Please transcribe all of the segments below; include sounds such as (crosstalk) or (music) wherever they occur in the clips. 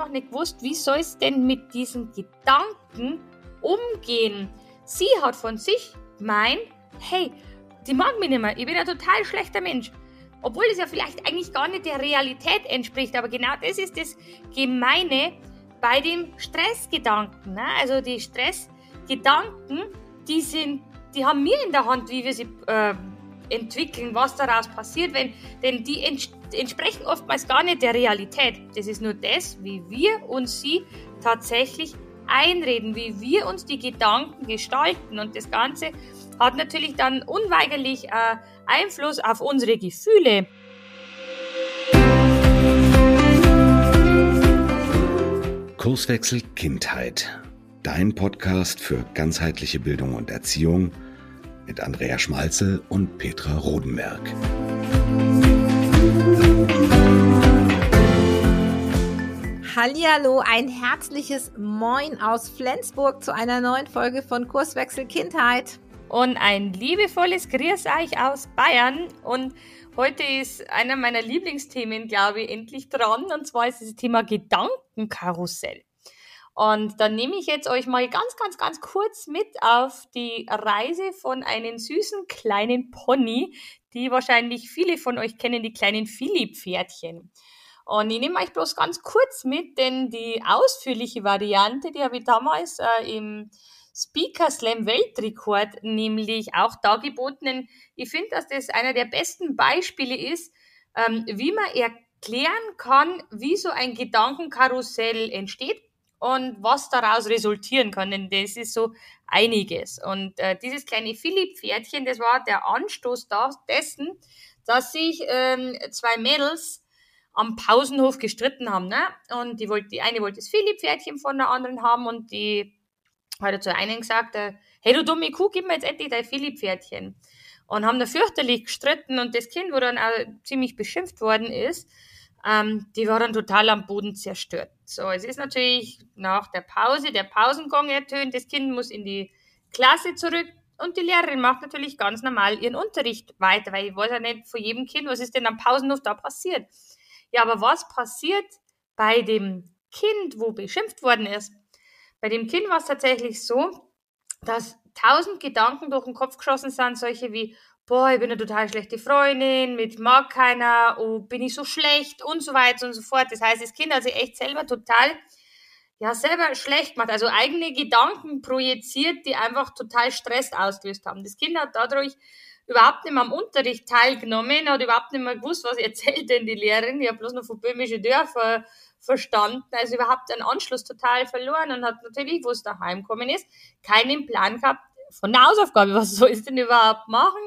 einfach nicht gewusst, wie soll es denn mit diesen Gedanken umgehen. Sie hat von sich gemeint, hey, die mag mich nicht mehr, ich bin ein total schlechter Mensch. Obwohl es ja vielleicht eigentlich gar nicht der Realität entspricht, aber genau das ist das Gemeine bei den Stressgedanken. Ne? Also die Stressgedanken, die sind, die haben wir in der Hand, wie wir sie äh, entwickeln, was daraus passiert, wenn, denn die ents entsprechen oftmals gar nicht der Realität. Das ist nur das, wie wir uns sie tatsächlich einreden, wie wir uns die Gedanken gestalten und das Ganze hat natürlich dann unweigerlich äh, Einfluss auf unsere Gefühle. Kurswechsel Kindheit. Dein Podcast für ganzheitliche Bildung und Erziehung mit Andrea Schmalzel und Petra Rodenberg. Hallihallo, ein herzliches Moin aus Flensburg zu einer neuen Folge von Kurswechsel Kindheit. Und ein liebevolles Grüß euch aus Bayern. Und heute ist einer meiner Lieblingsthemen, glaube ich, endlich dran. Und zwar ist das Thema Gedankenkarussell. Und dann nehme ich jetzt euch mal ganz, ganz, ganz kurz mit auf die Reise von einem süßen kleinen Pony, die wahrscheinlich viele von euch kennen, die kleinen Philipp-Pferdchen. Und ich nehme euch bloß ganz kurz mit, denn die ausführliche Variante, die habe ich damals äh, im Speaker Slam Weltrekord nämlich auch dargeboten. Ich finde, dass das einer der besten Beispiele ist, ähm, wie man erklären kann, wie so ein Gedankenkarussell entsteht und was daraus resultieren kann. Denn das ist so einiges. Und äh, dieses kleine Philipp-Pferdchen, das war der Anstoß dessen, dass sich ähm, zwei Mädels am Pausenhof gestritten haben. Ne? Und die, wollte, die eine wollte das Philipp-Pferdchen von der anderen haben und die hat er zu einem gesagt, äh, hey du dumme Kuh, gib mir jetzt endlich dein Philipp-Pferdchen. Und haben da fürchterlich gestritten und das Kind, wo dann auch ziemlich beschimpft worden ist, ähm, die war dann total am Boden zerstört. So, es ist natürlich nach der Pause, der Pausengong ertönt, das Kind muss in die Klasse zurück und die Lehrerin macht natürlich ganz normal ihren Unterricht weiter, weil ich weiß ja nicht von jedem Kind, was ist denn am Pausenhof da passiert. Ja, aber was passiert bei dem Kind, wo beschimpft worden ist? Bei dem Kind war es tatsächlich so, dass tausend Gedanken durch den Kopf geschossen sind, solche wie, boah, ich bin eine total schlechte Freundin, mit mag keiner, oh, bin ich so schlecht und so weiter und so fort. Das heißt, das Kind hat sich echt selber total, ja, selber schlecht gemacht, also eigene Gedanken projiziert, die einfach total Stress ausgelöst haben. Das Kind hat dadurch überhaupt nicht mehr am Unterricht teilgenommen, hat überhaupt nicht mehr gewusst, was (laughs) erzählt denn die Lehrerin. Ich habe bloß noch von böhmischen Dörfern verstanden, also überhaupt den Anschluss total verloren und hat natürlich, wo es daheim gekommen ist, keinen Plan gehabt von der Hausaufgabe, was soll ich denn überhaupt machen?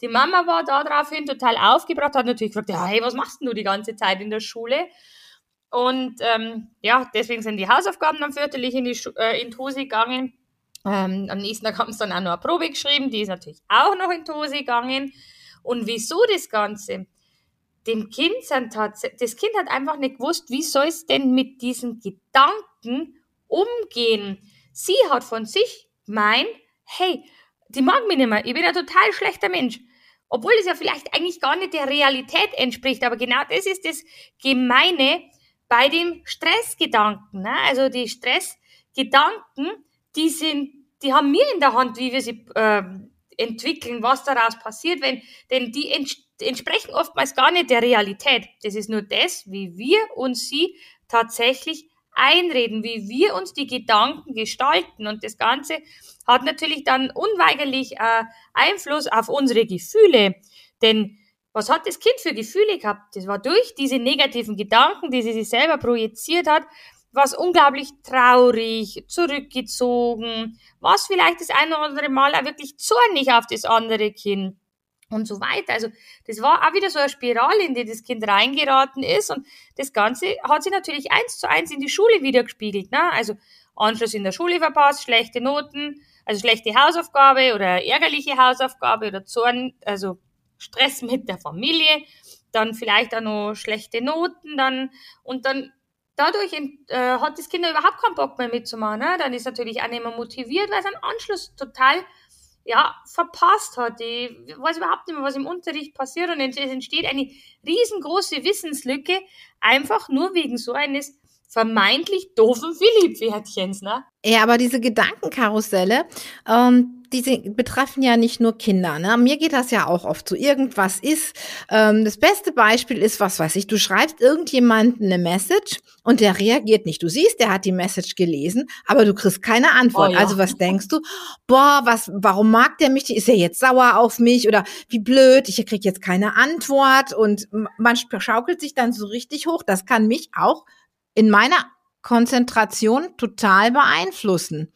Die Mama war daraufhin total aufgebracht, hat natürlich gefragt, hey, was machst du die ganze Zeit in der Schule? Und ähm, ja, deswegen sind die Hausaufgaben dann fürchterlich in die, äh, in Hose gegangen. Ähm, am nächsten Tag haben sie dann auch noch eine Probe geschrieben, die ist natürlich auch noch in Hose gegangen. Und wieso das Ganze? dem Kind sind das Kind hat einfach nicht gewusst, wie soll es denn mit diesen Gedanken umgehen. Sie hat von sich gemeint, hey, die mag mich nicht mehr, ich bin ein total schlechter Mensch. Obwohl es ja vielleicht eigentlich gar nicht der Realität entspricht, aber genau das ist das Gemeine bei den Stressgedanken. Ne? Also die Stressgedanken, die sind, die haben wir in der Hand, wie wir sie äh, entwickeln, was daraus passiert, wenn, denn die entstehen entsprechen oftmals gar nicht der Realität. Das ist nur das, wie wir uns sie tatsächlich einreden, wie wir uns die Gedanken gestalten. Und das Ganze hat natürlich dann unweigerlich äh, Einfluss auf unsere Gefühle. Denn was hat das Kind für Gefühle gehabt? Das war durch diese negativen Gedanken, die sie sich selber projiziert hat, was unglaublich traurig, zurückgezogen, was vielleicht das eine oder andere Mal auch wirklich zornig auf das andere Kind und so weiter. Also das war auch wieder so eine Spirale, in die das Kind reingeraten ist und das Ganze hat sich natürlich eins zu eins in die Schule wieder gespiegelt. Ne? Also Anschluss in der Schule verpasst, schlechte Noten, also schlechte Hausaufgabe oder ärgerliche Hausaufgabe oder Zorn, also Stress (laughs) mit der Familie, dann vielleicht auch noch schlechte Noten, dann und dann dadurch äh, hat das Kind überhaupt keinen Bock mehr mitzumachen. Ne? Dann ist natürlich auch nicht mehr motiviert, weil sein Anschluss total ja, verpasst hat. Ich weiß überhaupt nicht mehr, was im Unterricht passiert und es entsteht eine riesengroße Wissenslücke, einfach nur wegen so eines vermeintlich doofen Philipp-Pferdchens, ne? Ja, aber diese Gedankenkarusselle, ähm, diese betreffen ja nicht nur Kinder. Ne? Mir geht das ja auch oft so. Irgendwas ist. Ähm, das beste Beispiel ist, was weiß ich, du schreibst irgendjemanden eine Message und der reagiert nicht. Du siehst, der hat die Message gelesen, aber du kriegst keine Antwort. Oh, ja. Also was denkst du? Boah, was, warum mag der mich? Ist er jetzt sauer auf mich? Oder wie blöd, ich krieg jetzt keine Antwort. Und man schaukelt sich dann so richtig hoch. Das kann mich auch in meiner Konzentration total beeinflussen.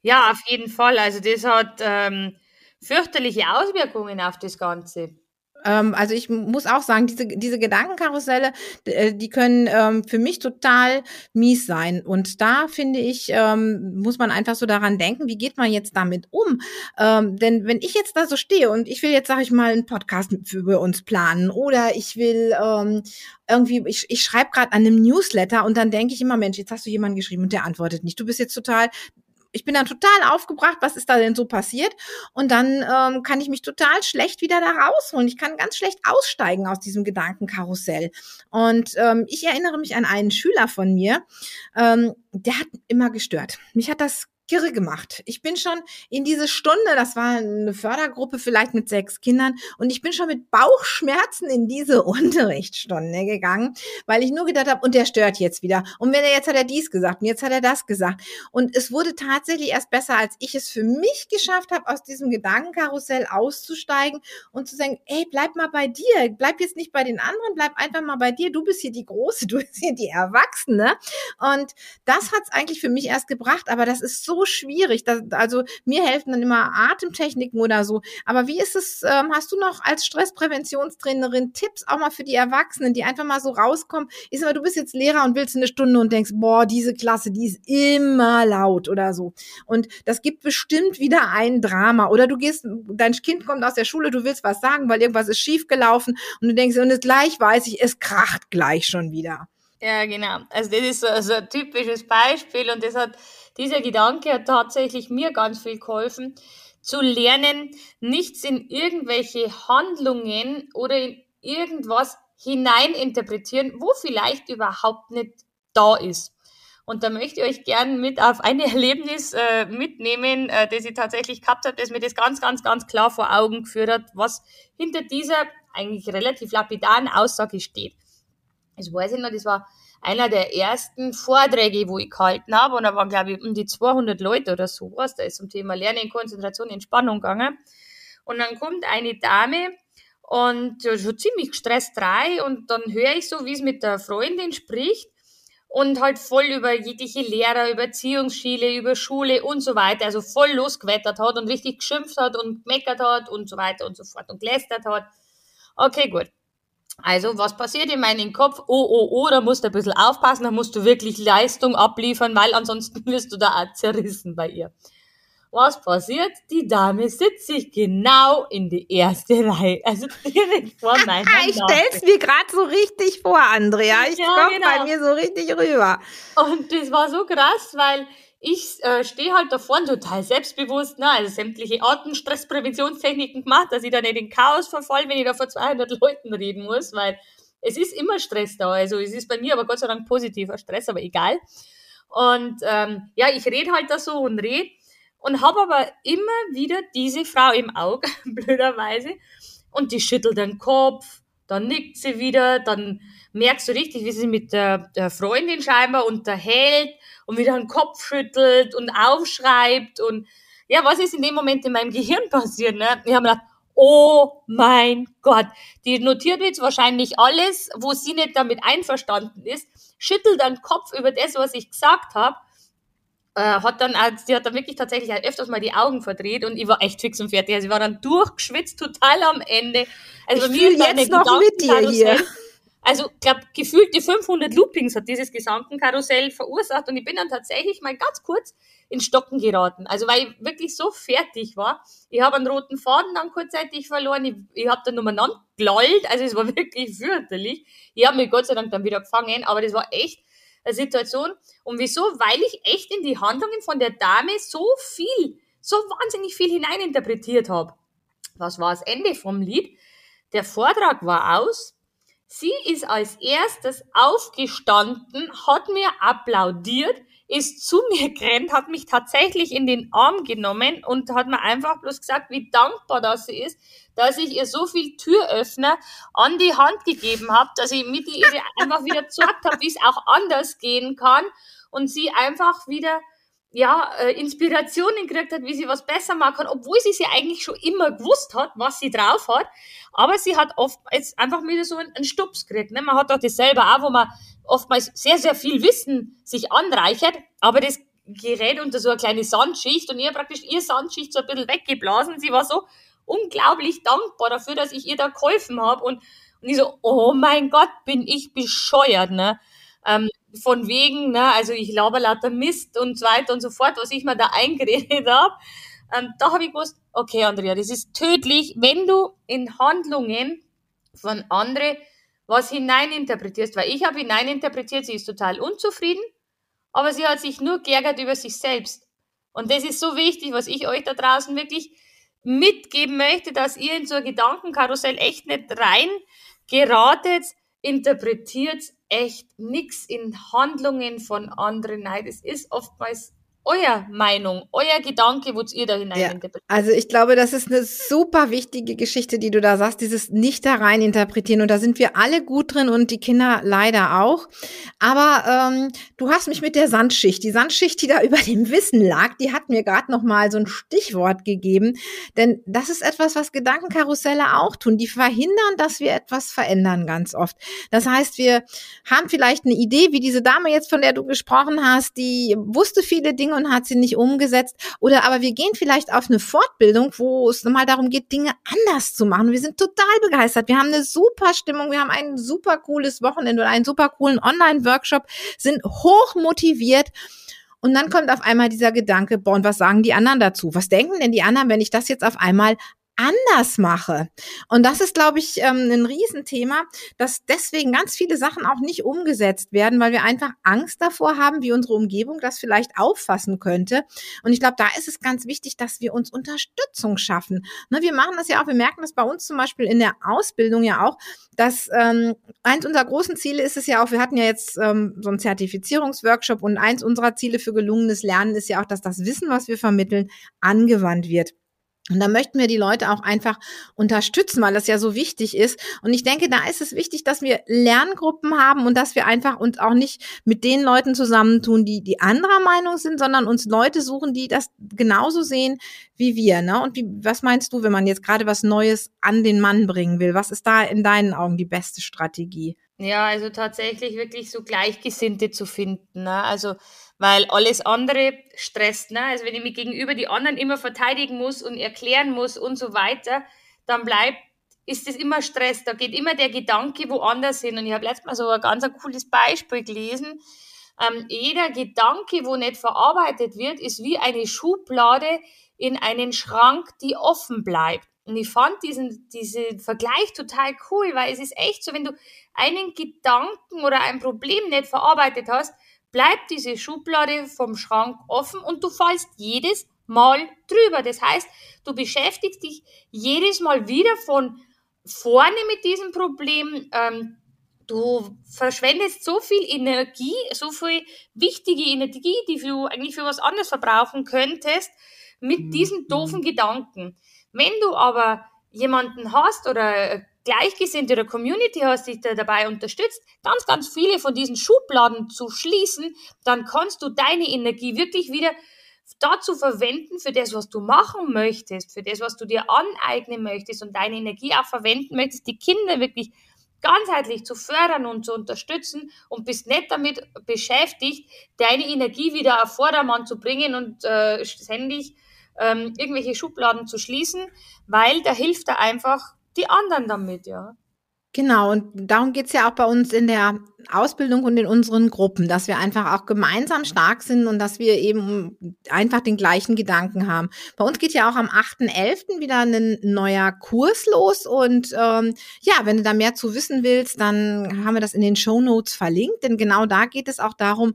Ja, auf jeden Fall. Also das hat ähm, fürchterliche Auswirkungen auf das Ganze. Ähm, also ich muss auch sagen, diese, diese Gedankenkarusselle, äh, die können ähm, für mich total mies sein. Und da finde ich, ähm, muss man einfach so daran denken, wie geht man jetzt damit um? Ähm, denn wenn ich jetzt da so stehe und ich will jetzt, sage ich mal, einen Podcast für uns planen oder ich will ähm, irgendwie, ich, ich schreibe gerade an einem Newsletter und dann denke ich immer, Mensch, jetzt hast du jemanden geschrieben und der antwortet nicht. Du bist jetzt total ich bin dann total aufgebracht, was ist da denn so passiert? Und dann ähm, kann ich mich total schlecht wieder da rausholen. Ich kann ganz schlecht aussteigen aus diesem Gedankenkarussell. Und ähm, ich erinnere mich an einen Schüler von mir, ähm, der hat immer gestört. Mich hat das kirre gemacht. Ich bin schon in diese Stunde, das war eine Fördergruppe vielleicht mit sechs Kindern, und ich bin schon mit Bauchschmerzen in diese (laughs) Unterrichtsstunde gegangen, weil ich nur gedacht habe, und der stört jetzt wieder. Und wenn er jetzt hat er dies gesagt und jetzt hat er das gesagt. Und es wurde tatsächlich erst besser, als ich es für mich geschafft habe, aus diesem Gedankenkarussell auszusteigen und zu sagen, ey, bleib mal bei dir, bleib jetzt nicht bei den anderen, bleib einfach mal bei dir. Du bist hier die Große, (laughs) du bist hier die Erwachsene. Und das hat es eigentlich für mich erst gebracht, aber das ist so schwierig. Das, also mir helfen dann immer Atemtechniken oder so. Aber wie ist es, ähm, hast du noch als Stresspräventionstrainerin Tipps auch mal für die Erwachsenen, die einfach mal so rauskommen? Ist aber, du bist jetzt Lehrer und willst eine Stunde und denkst, boah, diese Klasse, die ist immer laut oder so. Und das gibt bestimmt wieder ein Drama. Oder du gehst, dein Kind kommt aus der Schule, du willst was sagen, weil irgendwas ist schiefgelaufen und du denkst, und gleich weiß ich, es kracht gleich schon wieder. Ja, genau. Also das ist so, so ein typisches Beispiel und das hat dieser Gedanke hat tatsächlich mir ganz viel geholfen, zu lernen, nichts in irgendwelche Handlungen oder in irgendwas hineininterpretieren, wo vielleicht überhaupt nicht da ist. Und da möchte ich euch gern mit auf ein (laughs) Erlebnis äh, mitnehmen, äh, das ich tatsächlich gehabt habe, das mir das ganz, ganz, ganz klar vor Augen geführt hat, was hinter dieser eigentlich relativ lapidaren Aussage steht. Das weiß ich noch, das war einer der ersten Vorträge, wo ich gehalten habe. Und da waren, glaube ich, um die 200 Leute oder sowas. Da ist zum Thema Lernen, Konzentration, Entspannung gegangen. Und dann kommt eine Dame und ja, schon ziemlich gestresst rein. Und dann höre ich so, wie es mit der Freundin spricht. Und halt voll über jegliche Lehrer, über Erziehungsschiele, über Schule und so weiter. Also voll losgewettert hat und richtig geschimpft hat und gemeckert hat und so weiter und so fort und gelästert hat. Okay, gut. Also, was passiert in meinem Kopf? Oh, oh, oh, da musst du ein bisschen aufpassen, da musst du wirklich Leistung abliefern, weil ansonsten (laughs) wirst du da auch zerrissen bei ihr. Was passiert? Die Dame sitzt sich genau in die erste (laughs) Reihe, also direkt vor meiner Ich stell's mir gerade so richtig vor, Andrea. Ich ja, komm genau. bei mir so richtig rüber. Und das war so krass, weil ich äh, stehe halt da vorne total selbstbewusst, ne? also sämtliche Arten Stresspräventionstechniken gemacht, dass ich da nicht in Chaos verfall, wenn ich da vor 200 Leuten reden muss, weil es ist immer Stress da. Also es ist bei mir aber Gott sei Dank positiver Stress, aber egal. Und ähm, ja, ich rede halt da so und rede und habe aber immer wieder diese Frau im Auge, (laughs) blöderweise, und die schüttelt den Kopf, dann nickt sie wieder, dann merkst du richtig, wie sie mit der, der Freundin scheinbar unterhält und wieder den Kopf schüttelt und aufschreibt und ja, was ist in dem Moment in meinem Gehirn (laughs) passiert? Ne? Ich habe gedacht, oh mein Gott, die notiert jetzt wahrscheinlich alles, wo sie nicht damit einverstanden ist, schüttelt den Kopf über das, was ich gesagt habe äh, hat dann, auch, sie hat dann wirklich tatsächlich halt öfters mal die Augen verdreht und ich war echt fix und fertig. Also ich war dann durchgeschwitzt, total am Ende. Also ich fühle jetzt noch mit dir hier. Also, ich glaube, gefühlte 500 Loopings hat dieses Gesamtenkarussell verursacht und ich bin dann tatsächlich mal ganz kurz in Stocken geraten. Also, weil ich wirklich so fertig war. Ich habe einen roten Faden dann kurzzeitig verloren. Ich, ich habe dann umeinander gelallt. Also, es war (laughs) wirklich fürchterlich. Ich habe mich Gott sei Dank dann wieder gefangen, aber das war echt Situation. Und wieso? Weil ich echt in die Handlungen von der Dame so viel, so wahnsinnig viel hineininterpretiert habe. Was war das Ende vom Lied? Der Vortrag war aus. Sie ist als erstes aufgestanden, hat mir applaudiert, ist zu mir (laughs) gerannt, hat mich tatsächlich in den Arm genommen und hat mir einfach bloß gesagt, wie dankbar das sie ist, dass ich ihr so viel Türöffner an die Hand gegeben habe, dass ich mit ihr (laughs) einfach wieder gezeigt habe, wie es auch anders gehen kann und sie einfach wieder ja, äh, Inspirationen gekriegt hat, wie sie was besser machen kann, obwohl sie sie eigentlich schon immer gewusst hat, was sie drauf hat. Aber sie hat oft jetzt einfach wieder so einen, einen Stups gekriegt. Ne? Man hat doch das selber auch, wo man oftmals sehr, sehr viel Wissen sich anreichert, aber das gerät unter so eine kleine Sandschicht und ihr praktisch ihr Sandschicht so ein bisschen weggeblasen. Sie war so unglaublich dankbar dafür, dass ich ihr da geholfen habe und, und ich so, oh mein Gott, bin ich bescheuert, ne? Ähm, von wegen, ne, also ich laber lauter Mist und so weiter und so fort, was ich mir da (laughs) eingeredet habe. Ähm, da habe ich gewusst, okay, Andrea, das ist tödlich, wenn du in Handlungen von anderen was hineininterpretierst, weil ich habe hineininterpretiert, sie ist total unzufrieden, aber sie hat sich nur geärgert über sich selbst. Und das ist so wichtig, was ich euch da draußen wirklich mitgeben möchte, dass ihr in so ein Gedankenkarussell echt nicht rein geratet, interpretiert echt nichts in Handlungen von anderen. Nein, das ist oftmals euer Meinung, euer Gedanke, wo ihr da hinein ja. Also ich glaube, das ist eine super wichtige Geschichte, die du da sagst, dieses nicht da rein interpretieren. Und da sind wir alle gut drin und die Kinder leider auch. Aber ähm, du hast mich mit der Sandschicht, die Sandschicht, die da (laughs) über dem Wissen lag, die hat mir gerade noch mal so ein Stichwort gegeben. Denn das ist etwas, was Gedankenkarusselle auch tun. Die verhindern, dass wir etwas verändern ganz oft. Das heißt, wir haben vielleicht eine Idee, wie diese Dame jetzt, von der du gesprochen hast, die wusste viele Dinge und hat sie nicht umgesetzt. Oder aber wir gehen vielleicht auf eine Fortbildung, wo es mal darum geht, Dinge anders zu machen. Wir sind total begeistert. Wir haben eine super Stimmung. Wir haben ein super cooles Wochenende oder einen super coolen Online-Workshop, sind hoch motiviert. Und dann kommt auf einmal dieser Gedanke, boah, und was sagen die anderen dazu? Was denken denn die anderen, wenn ich das jetzt auf einmal anders mache. Und das ist, glaube ich, ähm, ein Riesenthema, dass deswegen ganz viele Sachen auch nicht umgesetzt werden, weil wir einfach Angst davor haben, wie unsere Umgebung das vielleicht auffassen könnte. Und ich glaube, da ist es ganz wichtig, dass wir uns Unterstützung schaffen. Ne, wir machen das ja auch, wir merken das bei uns zum Beispiel in der Ausbildung ja auch, dass ähm, eins unserer großen Ziele ist es ja auch, wir hatten ja jetzt ähm, so einen Zertifizierungsworkshop und eins unserer Ziele für gelungenes Lernen ist ja auch, dass das Wissen, was wir vermitteln, angewandt wird. Und da möchten wir die Leute auch einfach unterstützen, weil das ja so wichtig ist. Und ich denke, da ist es wichtig, dass wir Lerngruppen haben und dass wir einfach uns auch nicht mit den Leuten zusammentun, die die anderer Meinung sind, sondern uns Leute suchen, die das genauso sehen wie wir. Ne? Und wie, was meinst du, wenn man jetzt gerade was Neues an den Mann bringen will? Was ist da in deinen Augen die beste Strategie? Ja, also tatsächlich wirklich so Gleichgesinnte zu finden. Ne? Also weil alles andere stresst. Ne? Also wenn ich mich gegenüber die anderen immer verteidigen muss und erklären muss und so weiter, dann bleibt, ist das immer Stress. Da geht immer der Gedanke woanders hin. Und ich habe letztes Mal so ein ganz cooles Beispiel gelesen. Ähm, jeder Gedanke, wo nicht verarbeitet wird, ist wie eine Schublade in einen Schrank, die offen bleibt. Und ich fand diesen, diesen Vergleich total cool, weil es ist echt so, wenn du einen Gedanken oder ein Problem nicht verarbeitet hast, bleibt diese Schublade vom Schrank offen und du fallst jedes Mal drüber. Das heißt, du beschäftigst dich jedes Mal wieder von vorne mit diesem Problem. Ähm, du verschwendest so viel Energie, so viel wichtige Energie, die du eigentlich für was anderes verbrauchen könntest, mit mhm. diesen doofen Gedanken. Wenn du aber jemanden hast oder Gleichgesinnte oder Community hast, die dich dabei unterstützt, ganz, ganz viele von diesen Schubladen zu schließen, dann kannst du deine Energie wirklich wieder dazu verwenden, für das, was du machen möchtest, für das, was du dir aneignen möchtest und deine Energie auch verwenden möchtest, die Kinder wirklich ganzheitlich zu fördern und zu unterstützen und bist nicht damit beschäftigt, deine Energie wieder auf Vordermann zu bringen und äh, ständig ähm, irgendwelche Schubladen zu schließen, weil da hilft er einfach die anderen damit, ja. Genau, und darum geht's ja auch bei uns in der Ausbildung und in unseren Gruppen, dass wir einfach auch gemeinsam stark sind und dass wir eben einfach den gleichen Gedanken haben. Bei uns geht ja auch am 8.11. wieder ein neuer Kurs los und ähm, ja, wenn du da mehr zu wissen willst, dann haben wir das in den Show Notes verlinkt, denn genau da geht es auch darum,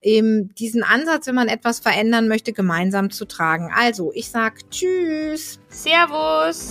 eben diesen Ansatz, wenn man etwas verändern möchte, gemeinsam zu tragen. Also, ich sag Tschüss. Servus.